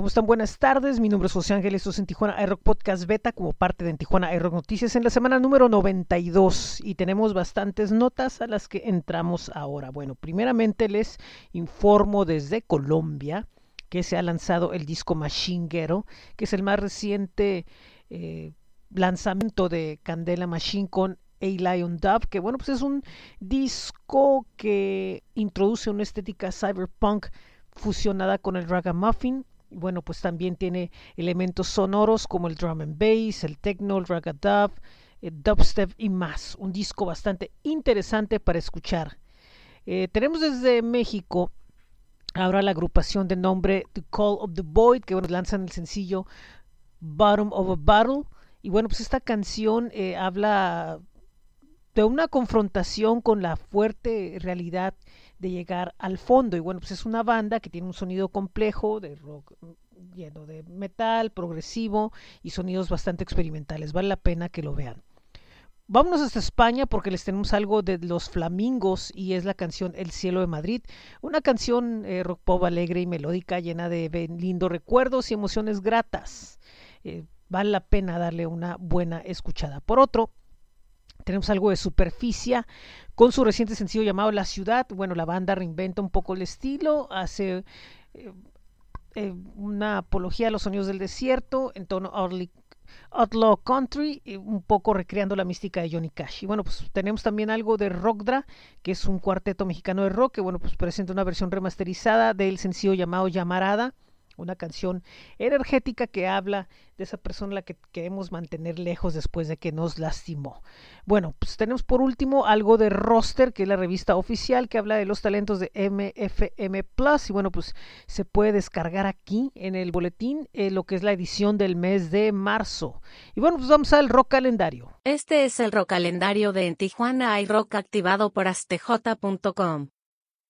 ¿Cómo están? Buenas tardes. Mi nombre es José Ángeles, esto es en Tijuana iRock Podcast Beta como parte de en Tijuana iRock Noticias en la semana número 92 y tenemos bastantes notas a las que entramos ahora. Bueno, primeramente les informo desde Colombia que se ha lanzado el disco Machinguero, que es el más reciente eh, lanzamiento de Candela Machine con A Lion Dove, que bueno, pues es un disco que introduce una estética cyberpunk fusionada con el ragamuffin bueno, pues también tiene elementos sonoros como el drum and bass, el techno, el ragadub, el dubstep y más. Un disco bastante interesante para escuchar. Eh, tenemos desde México ahora la agrupación de nombre The Call of the Void, que bueno, lanzan el sencillo Bottom of a Battle. Y bueno, pues esta canción eh, habla una confrontación con la fuerte realidad de llegar al fondo. Y bueno, pues es una banda que tiene un sonido complejo de rock lleno de metal, progresivo y sonidos bastante experimentales. Vale la pena que lo vean. Vámonos hasta España porque les tenemos algo de los flamingos y es la canción El cielo de Madrid, una canción eh, rock pop alegre y melódica llena de lindos recuerdos y emociones gratas. Eh, vale la pena darle una buena escuchada. Por otro, tenemos algo de superficie con su reciente sencillo llamado La Ciudad. Bueno, la banda reinventa un poco el estilo, hace eh, eh, una apología a los sonidos del desierto en tono outlaw country, un poco recreando la mística de Johnny Cash. Y bueno, pues tenemos también algo de Rockdra, que es un cuarteto mexicano de rock, que bueno, pues presenta una versión remasterizada del sencillo llamado Llamarada una canción energética que habla de esa persona a la que queremos mantener lejos después de que nos lastimó. Bueno, pues tenemos por último algo de Roster, que es la revista oficial que habla de los talentos de MFM Plus. Y bueno, pues se puede descargar aquí en el boletín eh, lo que es la edición del mes de marzo. Y bueno, pues vamos al rock calendario. Este es el rock calendario de En Tijuana hay rock activado por astj.com.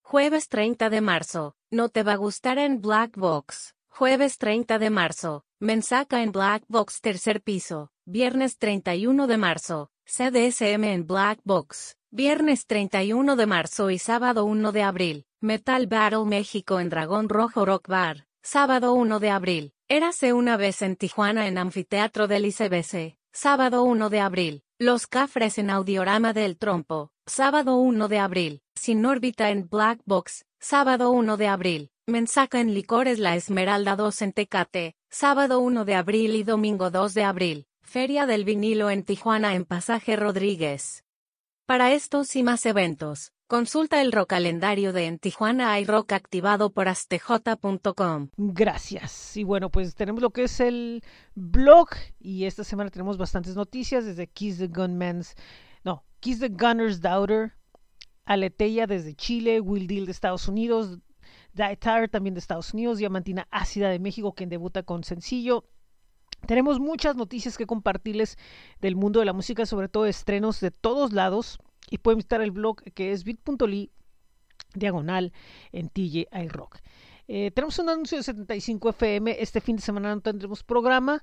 Jueves 30 de marzo. No te va a gustar en Black Box. Jueves 30 de marzo, Mensaca en Black Box tercer piso. Viernes 31 de marzo, CDSM en Black Box. Viernes 31 de marzo y sábado 1 de abril, Metal Battle México en Dragón Rojo Rock Bar. Sábado 1 de abril, Érase una vez en Tijuana en Anfiteatro del ICBC. Sábado 1 de abril, Los Cafres en Audiorama del Trompo. Sábado 1 de abril, Sin órbita en Black Box. Sábado 1 de abril, Mensaca en Licores La Esmeralda 2 en Tecate, sábado 1 de abril y domingo 2 de abril, Feria del Vinilo en Tijuana en Pasaje Rodríguez. Para estos y más eventos, consulta el rock calendario de En Tijuana hay rock activado por astj.com. Gracias. Y bueno, pues tenemos lo que es el blog y esta semana tenemos bastantes noticias desde Kiss the Gunman's, no, Kiss the Gunner's Daughter, Aleteya desde Chile, Will Deal de Estados Unidos, Tire también de Estados Unidos, Diamantina Ácida de México, quien debuta con sencillo. Tenemos muchas noticias que compartirles del mundo de la música, sobre todo estrenos de todos lados. Y pueden visitar el blog que es bit.ly diagonal en TJ Rock. Eh, tenemos un anuncio de 75 FM. Este fin de semana no tendremos programa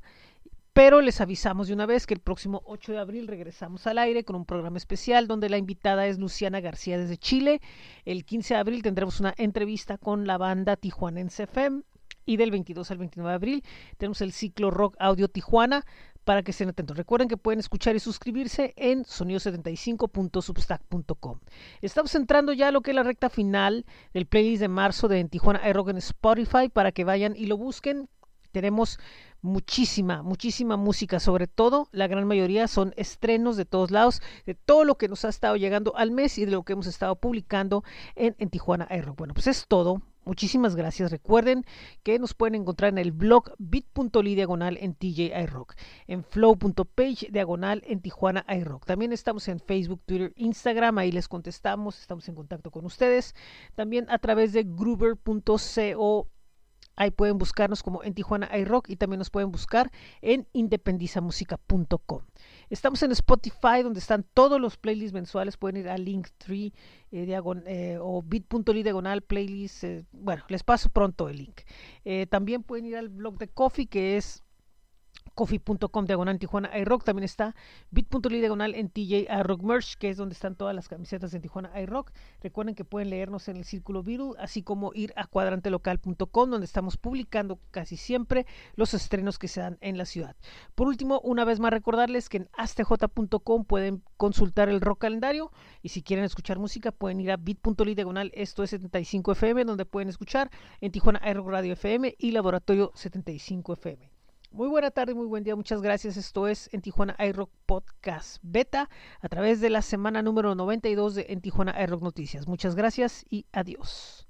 pero les avisamos de una vez que el próximo 8 de abril regresamos al aire con un programa especial donde la invitada es Luciana García desde Chile. El 15 de abril tendremos una entrevista con la banda Tijuanense FM y del 22 al 29 de abril tenemos el ciclo Rock Audio Tijuana para que estén atentos. Recuerden que pueden escuchar y suscribirse en sonido75.substack.com. Estamos entrando ya a lo que es la recta final del playlist de marzo de Tijuana Rock en Spotify para que vayan y lo busquen. Tenemos muchísima, muchísima música, sobre todo la gran mayoría son estrenos de todos lados, de todo lo que nos ha estado llegando al mes y de lo que hemos estado publicando en, en Tijuana iRock. Bueno, pues es todo. Muchísimas gracias. Recuerden que nos pueden encontrar en el blog bit.ly diagonal en TJ iRock, en flow.page diagonal en Tijuana iRock. También estamos en Facebook, Twitter, Instagram, ahí les contestamos, estamos en contacto con ustedes. También a través de gruber.co Ahí pueden buscarnos como en Tijuana iRock y también nos pueden buscar en independizamusica.com. Estamos en Spotify donde están todos los playlists mensuales. Pueden ir a Linktree eh, eh, o bit.ly diagonal playlist. Eh, bueno, les paso pronto el link. también pueden ir al blog de Coffee que es coffee.com diagonal Tijuana iRock. También está bit.ly diagonal en TJ iRock Merch, que es donde están todas las camisetas de Tijuana iRock. Recuerden que pueden leernos en el Círculo Viru, así como ir a cuadrantelocal.com, donde estamos publicando casi siempre los estrenos que se dan en la ciudad. Por último, una vez más recordarles que en astj.com pueden consultar el rock calendario y si quieren escuchar música pueden ir a bit.ly diagonal esto es 75 FM, donde pueden escuchar en Tijuana iRock Radio FM y Laboratorio 75 FM. Muy buena tarde, muy buen día, muchas gracias. Esto es en Tijuana iRock Podcast Beta a través de la semana número 92 de En Tijuana iRock Noticias. Muchas gracias y adiós.